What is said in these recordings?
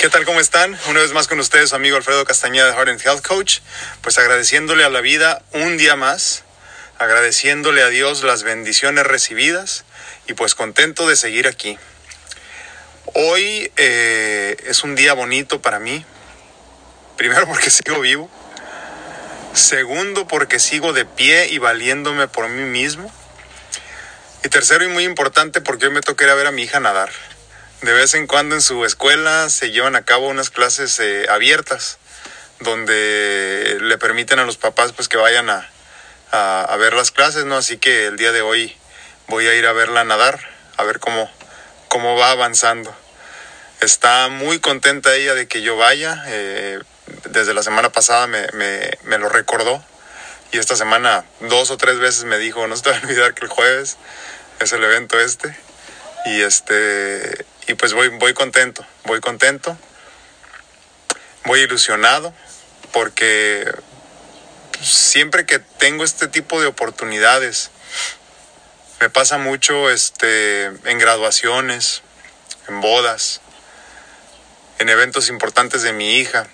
¿Qué tal? ¿Cómo están? Una vez más con ustedes, su amigo Alfredo Castañeda de Heart and Health Coach. Pues agradeciéndole a la vida un día más, agradeciéndole a Dios las bendiciones recibidas y pues contento de seguir aquí. Hoy eh, es un día bonito para mí. Primero porque sigo vivo. Segundo porque sigo de pie y valiéndome por mí mismo. Y tercero y muy importante porque hoy me toca ir a ver a mi hija nadar de vez en cuando en su escuela se llevan a cabo unas clases eh, abiertas donde le permiten a los papás pues que vayan a, a, ver las clases, ¿no? Así que el día de hoy voy a ir a verla nadar, a ver cómo, cómo va avanzando. Está muy contenta ella de que yo vaya, eh, desde la semana pasada me, me, me lo recordó y esta semana dos o tres veces me dijo, no se te va a olvidar que el jueves es el evento este. Y este y pues voy, voy contento, voy contento, voy ilusionado, porque siempre que tengo este tipo de oportunidades, me pasa mucho este, en graduaciones, en bodas, en eventos importantes de mi hija,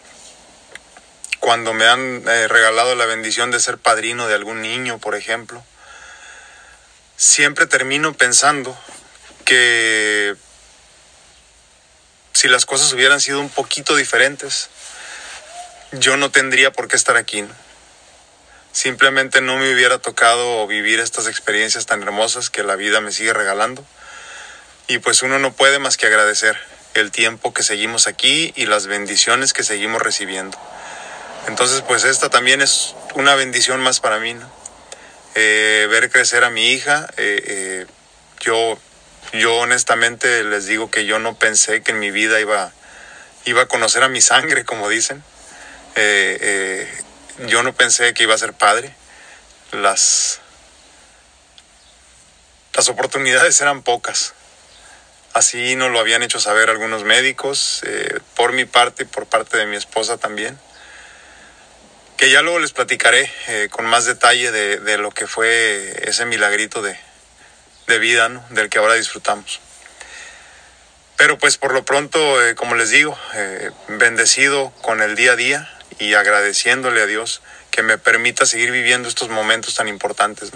cuando me han eh, regalado la bendición de ser padrino de algún niño, por ejemplo, siempre termino pensando que si las cosas hubieran sido un poquito diferentes, yo no tendría por qué estar aquí. Simplemente no me hubiera tocado vivir estas experiencias tan hermosas que la vida me sigue regalando. Y pues uno no puede más que agradecer el tiempo que seguimos aquí y las bendiciones que seguimos recibiendo. Entonces pues esta también es una bendición más para mí. Eh, ver crecer a mi hija. Eh, eh, yo yo honestamente les digo que yo no pensé que en mi vida iba, iba a conocer a mi sangre, como dicen. Eh, eh, yo no pensé que iba a ser padre. Las, las oportunidades eran pocas. Así nos lo habían hecho saber algunos médicos, eh, por mi parte y por parte de mi esposa también. Que ya luego les platicaré con más detalle de, de lo que fue ese milagrito de, de vida del que ahora disfrutamos. Pero pues por lo pronto, eh, como les digo, eh, bendecido con el día a día y agradeciéndole a Dios que me permita seguir viviendo estos momentos tan importantes.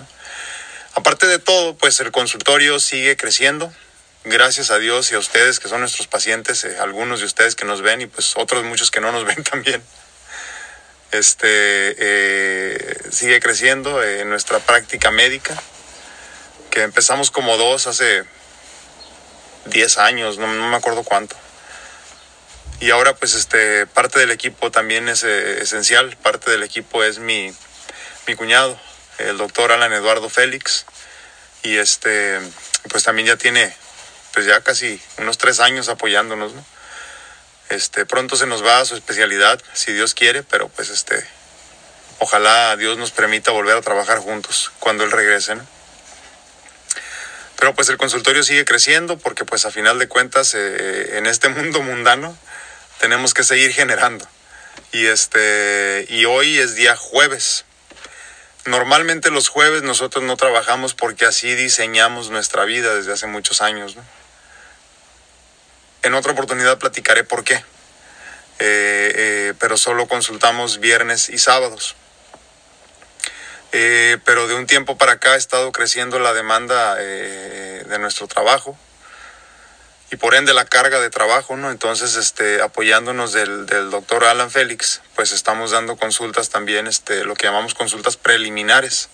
Aparte de todo, pues el consultorio sigue creciendo. Gracias a Dios y a ustedes que son nuestros pacientes, eh, algunos de ustedes que nos ven y pues otros muchos que no nos ven también. Este sigue creciendo en nuestra práctica médica que empezamos como dos hace 10 años, no, me acuerdo cuánto. Y ahora pues este, parte del equipo también es eh, esencial, parte del equipo es mi, mi cuñado, el doctor Alan Eduardo Félix, y este, pues también ya tiene pues ya casi unos tres años apoyándonos, ¿no? Este, pronto se nos va a su especialidad, si Dios quiere, pero pues este, ojalá Dios nos permita volver a trabajar juntos cuando él regrese, ¿no? Pero pues el consultorio sigue creciendo porque pues a final de cuentas eh, en este mundo mundano tenemos que seguir generando. Y este y hoy es día jueves. Normalmente los jueves nosotros no trabajamos porque así diseñamos nuestra vida desde hace muchos años. En otra oportunidad platicaré por qué. Eh, eh, pero solo consultamos viernes y sábados. Eh, pero de un tiempo para acá ha estado creciendo la demanda eh, de nuestro trabajo y por ende la carga de trabajo, ¿no? Entonces, este, apoyándonos del, del doctor Alan Félix, pues estamos dando consultas también, este, lo que llamamos consultas preliminares,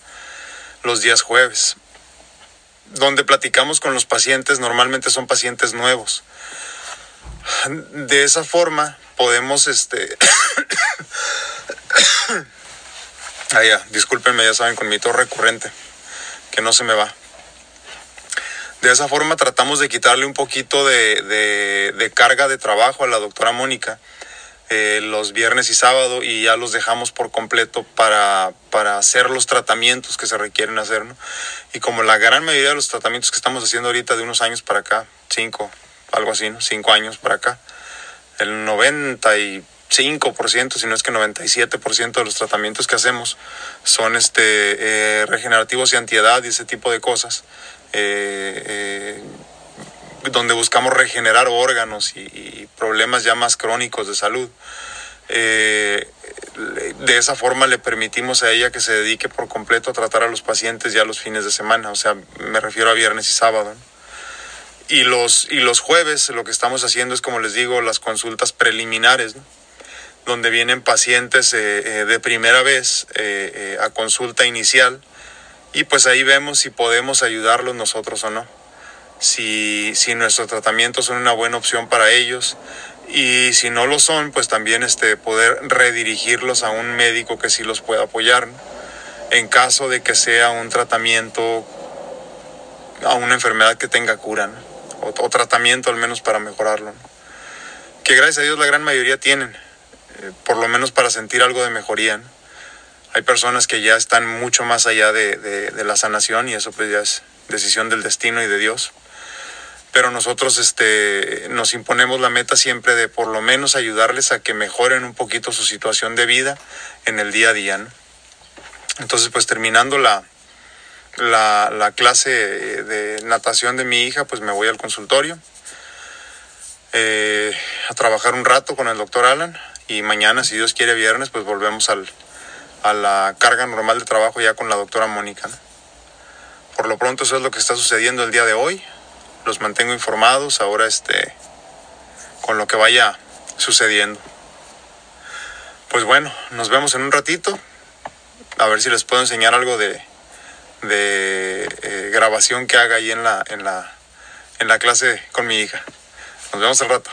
los días jueves, donde platicamos con los pacientes, normalmente son pacientes nuevos. De esa forma podemos, este, Ah, ya, discúlpenme, ya saben, con mi tos recurrente, que no se me va. De esa forma tratamos de quitarle un poquito de, carga de trabajo a la doctora Mónica eh, los viernes y sábado y ya los dejamos por completo para, para hacer los tratamientos que se requieren hacer. ¿no? Y como la gran mayoría de los tratamientos que estamos haciendo ahorita de unos años para acá, cinco, algo así, ¿no? cinco años para acá, el 90 y 5%, si no es que 97% de los tratamientos que hacemos son este, eh, regenerativos y antiedad y ese tipo de cosas. Eh, eh, donde buscamos regenerar órganos y, problemas ya más crónicos de salud. Eh, de esa forma le permitimos a ella que se dedique por completo a tratar a los pacientes ya los fines de semana, o sea, me refiero a viernes y sábado. Y los, y los jueves lo que estamos haciendo es, como les digo, las consultas preliminares, donde vienen pacientes eh, eh, de primera vez eh, a consulta inicial y pues ahí vemos si podemos ayudarlos nosotros o no. Si, si nuestros tratamientos son una buena opción para ellos y si no lo son, pues también este, poder redirigirlos a un médico que sí los pueda apoyar en caso de que sea un tratamiento a una enfermedad que tenga cura o, tratamiento al menos para mejorarlo. Que gracias a Dios la gran mayoría tienen, por lo menos para sentir algo de mejoría. Hay personas que ya están mucho más allá de, de la sanación y eso pues ya es decisión del destino y de Dios pero nosotros este, nos imponemos la meta siempre de por lo menos ayudarles a que mejoren un poquito su situación de vida en el día a día. Entonces, pues terminando la, la, clase de natación de mi hija, pues me voy al consultorio eh, a trabajar un rato con el doctor Alan y mañana, si Dios quiere, viernes, pues volvemos al, a la carga normal de trabajo ya con la doctora Mónica. Por lo pronto eso es lo que está sucediendo el día de hoy los mantengo informados ahora este, con lo que vaya sucediendo. Pues bueno, nos vemos en un ratito. A ver si les puedo enseñar algo de, de eh, grabación que haga ahí en la, en, la, en la clase con mi hija. Nos vemos al rato.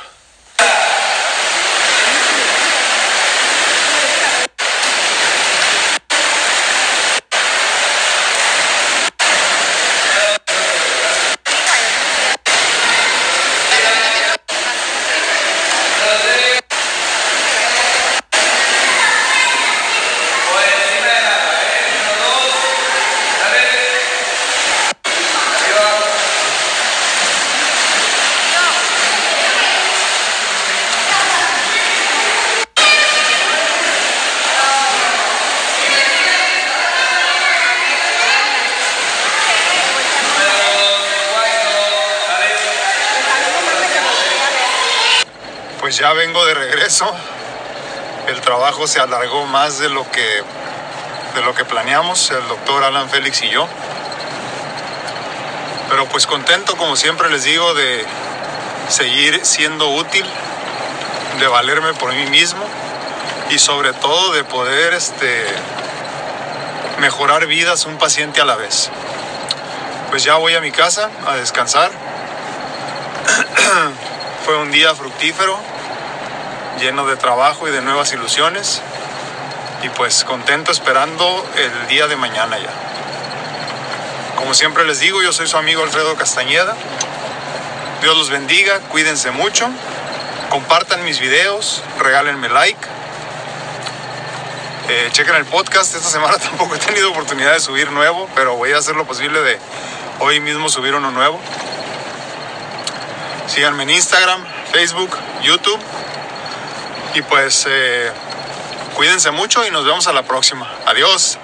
Pues ya vengo de regreso. El trabajo se alargó más de lo que de lo que planeamos, el doctor Alan Félix y yo. Pero pues contento, como siempre les digo, de seguir siendo útil, de valerme por mí mismo y sobre todo de poder este, mejorar vidas un paciente a la vez. Pues ya voy a mi casa a descansar. Fue un día fructífero, lleno de trabajo y de nuevas ilusiones. Y pues contento esperando el día de mañana ya. Como siempre les digo, yo soy su amigo Alfredo Castañeda. Dios los bendiga, cuídense mucho, compartan mis videos, regálenme like. Eh, chequen el podcast, esta semana tampoco he tenido oportunidad de subir nuevo, pero voy a hacer lo posible de hoy mismo subir uno nuevo. Síganme en Instagram, Facebook, YouTube y pues eh, cuídense mucho y nos vemos a la próxima. Adiós.